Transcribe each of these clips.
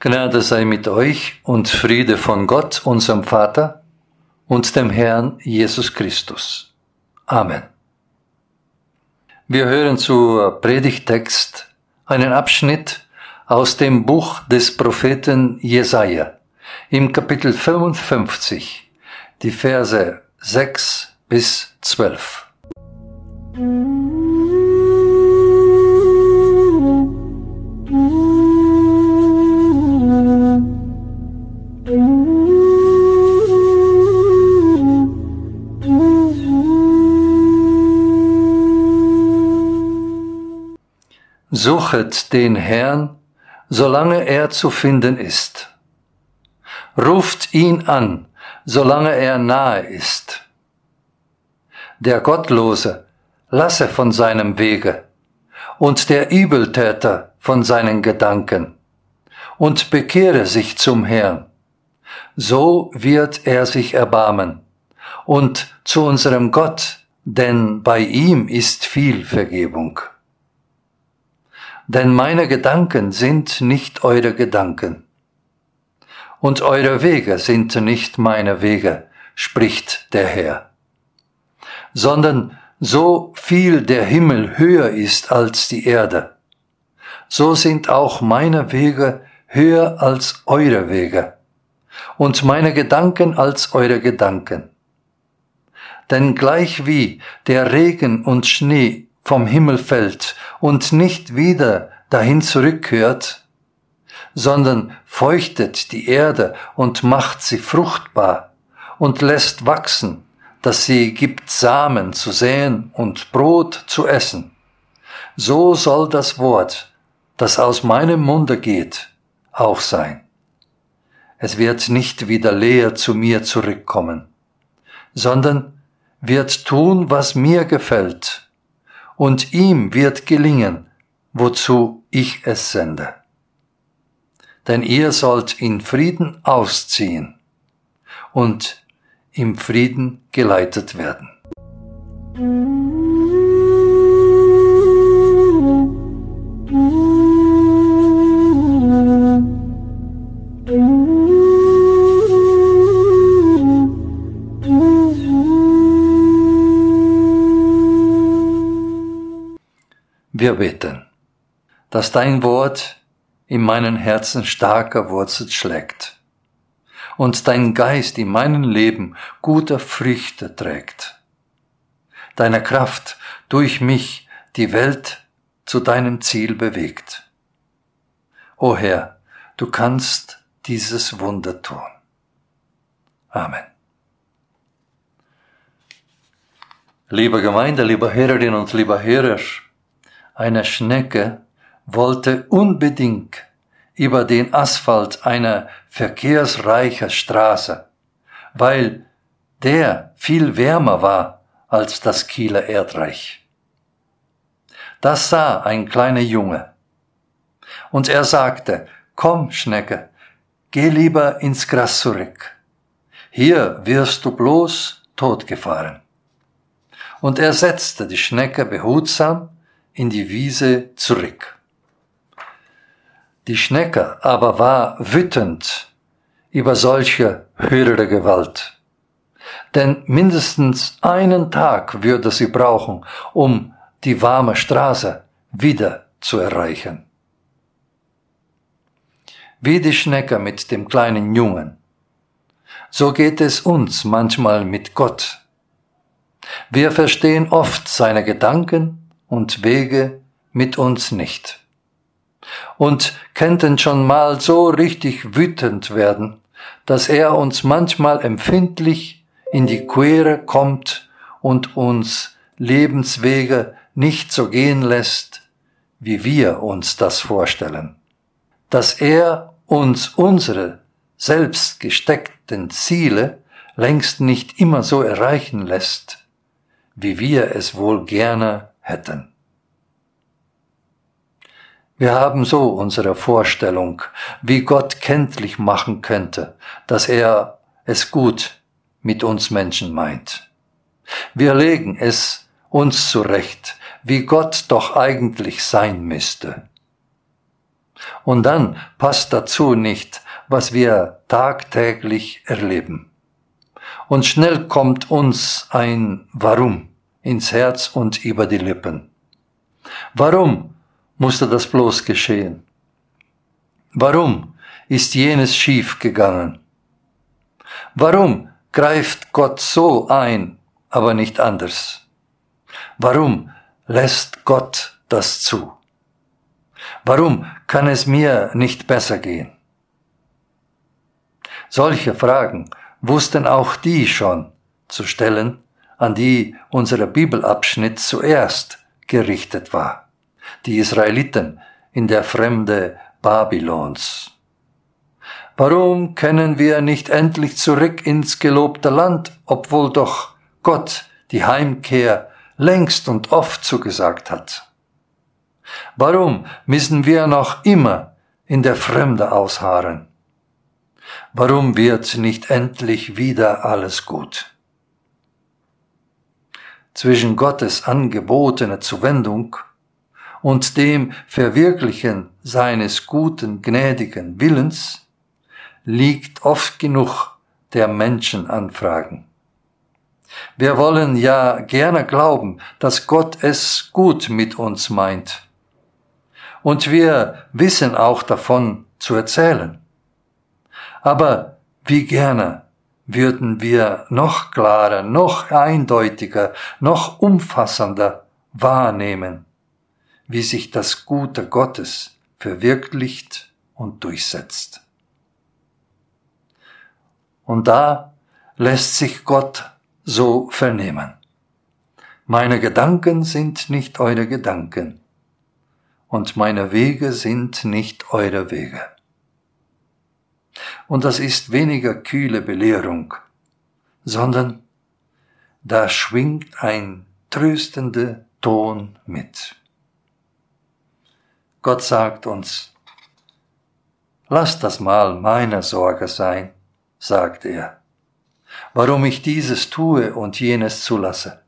Gnade sei mit euch und Friede von Gott, unserem Vater und dem Herrn Jesus Christus. Amen. Wir hören zur Predigtext einen Abschnitt aus dem Buch des Propheten Jesaja im Kapitel 55, die Verse 6 bis 12. Suchet den Herrn, solange er zu finden ist. Ruft ihn an, solange er nahe ist. Der Gottlose lasse von seinem Wege und der Übeltäter von seinen Gedanken und bekehre sich zum Herrn. So wird er sich erbarmen und zu unserem Gott, denn bei ihm ist viel Vergebung. Denn meine Gedanken sind nicht eure Gedanken. Und eure Wege sind nicht meine Wege, spricht der Herr. Sondern so viel der Himmel höher ist als die Erde, so sind auch meine Wege höher als eure Wege und meine Gedanken als eure Gedanken. Denn gleich wie der Regen und Schnee vom Himmel fällt und nicht wieder dahin zurückkehrt, sondern feuchtet die Erde und macht sie fruchtbar und lässt wachsen, dass sie gibt Samen zu säen und Brot zu essen. So soll das Wort, das aus meinem Munde geht, auch sein. Es wird nicht wieder leer zu mir zurückkommen, sondern wird tun, was mir gefällt und ihm wird gelingen, wozu ich es sende. Denn ihr sollt in Frieden ausziehen und im Frieden geleitet werden. Wir beten, dass dein Wort in meinen Herzen starker Wurzel schlägt und dein Geist in meinem Leben gute Früchte trägt. Deine Kraft durch mich die Welt zu deinem Ziel bewegt. O Herr, du kannst dieses Wunder tun. Amen. Liebe Gemeinde, liebe Hörerinnen und lieber Hörer, eine Schnecke wollte unbedingt über den Asphalt einer verkehrsreichen Straße, weil der viel wärmer war als das Kieler Erdreich. Das sah ein kleiner Junge. Und er sagte, komm, Schnecke, geh lieber ins Gras zurück. Hier wirst du bloß totgefahren. Und er setzte die Schnecke behutsam in die Wiese zurück. Die Schnecke aber war wütend über solche höhere Gewalt. Denn mindestens einen Tag würde sie brauchen, um die warme Straße wieder zu erreichen. Wie die Schnecke mit dem kleinen Jungen. So geht es uns manchmal mit Gott. Wir verstehen oft seine Gedanken und Wege mit uns nicht. Und könnten schon mal so richtig wütend werden, dass er uns manchmal empfindlich in die Quere kommt und uns Lebenswege nicht so gehen lässt, wie wir uns das vorstellen. Dass er uns unsere selbst gesteckten Ziele längst nicht immer so erreichen lässt, wie wir es wohl gerne hätten. Wir haben so unsere Vorstellung, wie Gott kenntlich machen könnte, dass er es gut mit uns Menschen meint. Wir legen es uns zurecht, wie Gott doch eigentlich sein müsste. Und dann passt dazu nicht, was wir tagtäglich erleben. Und schnell kommt uns ein Warum ins Herz und über die Lippen. Warum musste das bloß geschehen? Warum ist jenes schief gegangen? Warum greift Gott so ein, aber nicht anders? Warum lässt Gott das zu? Warum kann es mir nicht besser gehen? Solche Fragen wussten auch die schon zu stellen, an die unser Bibelabschnitt zuerst gerichtet war. Die Israeliten in der Fremde Babylons. Warum können wir nicht endlich zurück ins gelobte Land, obwohl doch Gott die Heimkehr längst und oft zugesagt hat? Warum müssen wir noch immer in der Fremde ausharren? Warum wird nicht endlich wieder alles gut? Zwischen Gottes angebotene Zuwendung und dem Verwirklichen seines guten, gnädigen Willens liegt oft genug der Menschenanfragen. Wir wollen ja gerne glauben, dass Gott es gut mit uns meint. Und wir wissen auch davon zu erzählen. Aber wie gerne würden wir noch klarer, noch eindeutiger, noch umfassender wahrnehmen, wie sich das Gute Gottes verwirklicht und durchsetzt. Und da lässt sich Gott so vernehmen. Meine Gedanken sind nicht eure Gedanken, und meine Wege sind nicht eure Wege. Und das ist weniger kühle Belehrung, sondern da schwingt ein tröstender Ton mit. Gott sagt uns, lass das mal meine Sorge sein, sagt er, warum ich dieses tue und jenes zulasse,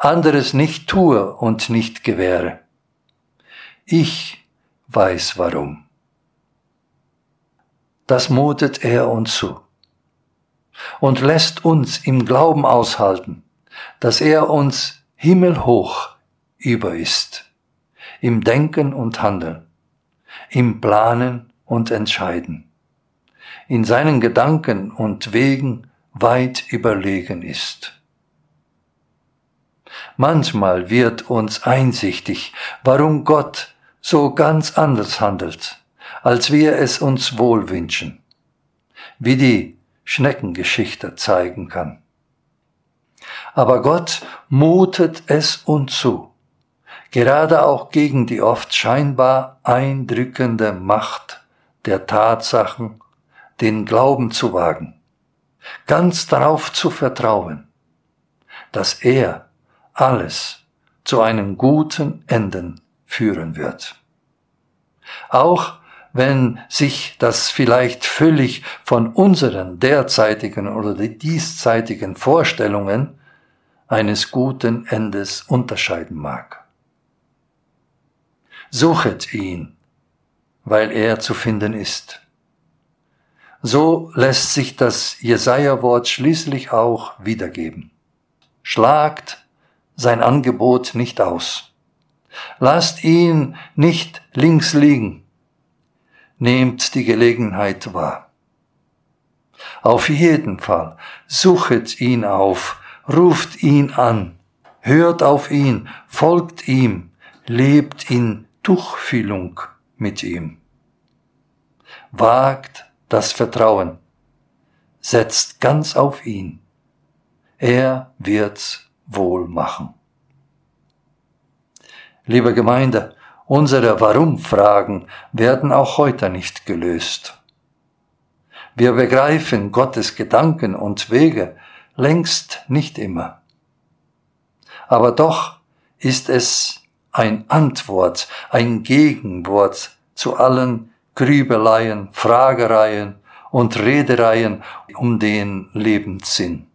anderes nicht tue und nicht gewähre. Ich weiß warum. Das mutet er uns zu und lässt uns im Glauben aushalten, dass er uns himmelhoch über ist, im Denken und Handeln, im Planen und Entscheiden in seinen Gedanken und Wegen weit überlegen ist. Manchmal wird uns einsichtig, warum Gott so ganz anders handelt, als wir es uns wohl wünschen, wie die Schneckengeschichte zeigen kann. Aber Gott mutet es uns zu, gerade auch gegen die oft scheinbar eindrückende Macht der Tatsachen den Glauben zu wagen, ganz darauf zu vertrauen, dass er alles zu einem guten Enden führen wird. Auch wenn sich das vielleicht völlig von unseren derzeitigen oder dieszeitigen Vorstellungen eines guten Endes unterscheiden mag. Suchet ihn, weil er zu finden ist. So lässt sich das Jesaja-Wort schließlich auch wiedergeben. Schlagt sein Angebot nicht aus. Lasst ihn nicht links liegen. Nehmt die Gelegenheit wahr. Auf jeden Fall suchet ihn auf, ruft ihn an, hört auf ihn, folgt ihm, lebt in Tuchfühlung mit ihm. Wagt das Vertrauen. Setzt ganz auf ihn. Er wird's wohl machen. Liebe Gemeinde, unsere Warum-Fragen werden auch heute nicht gelöst. Wir begreifen Gottes Gedanken und Wege längst nicht immer. Aber doch ist es ein Antwort, ein Gegenwort zu allen Grübeleien, Fragereien und Redereien um den Lebenssinn,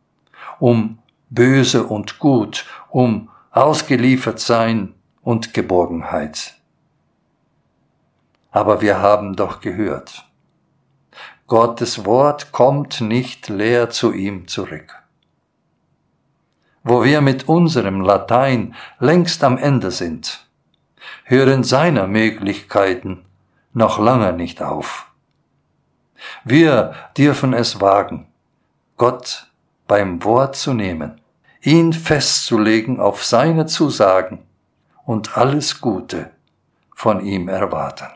um böse und gut, um ausgeliefert sein und Geborgenheit. Aber wir haben doch gehört. Gottes Wort kommt nicht leer zu ihm zurück. Wo wir mit unserem Latein längst am Ende sind, hören seine Möglichkeiten noch lange nicht auf. Wir dürfen es wagen, Gott beim Wort zu nehmen, ihn festzulegen auf seine Zusagen und alles Gute von ihm erwarten.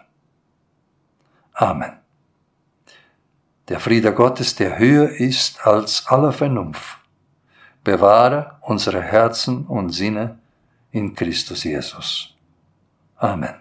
Amen. Der Friede Gottes, der höher ist als alle Vernunft, bewahre unsere Herzen und Sinne in Christus Jesus. Amen.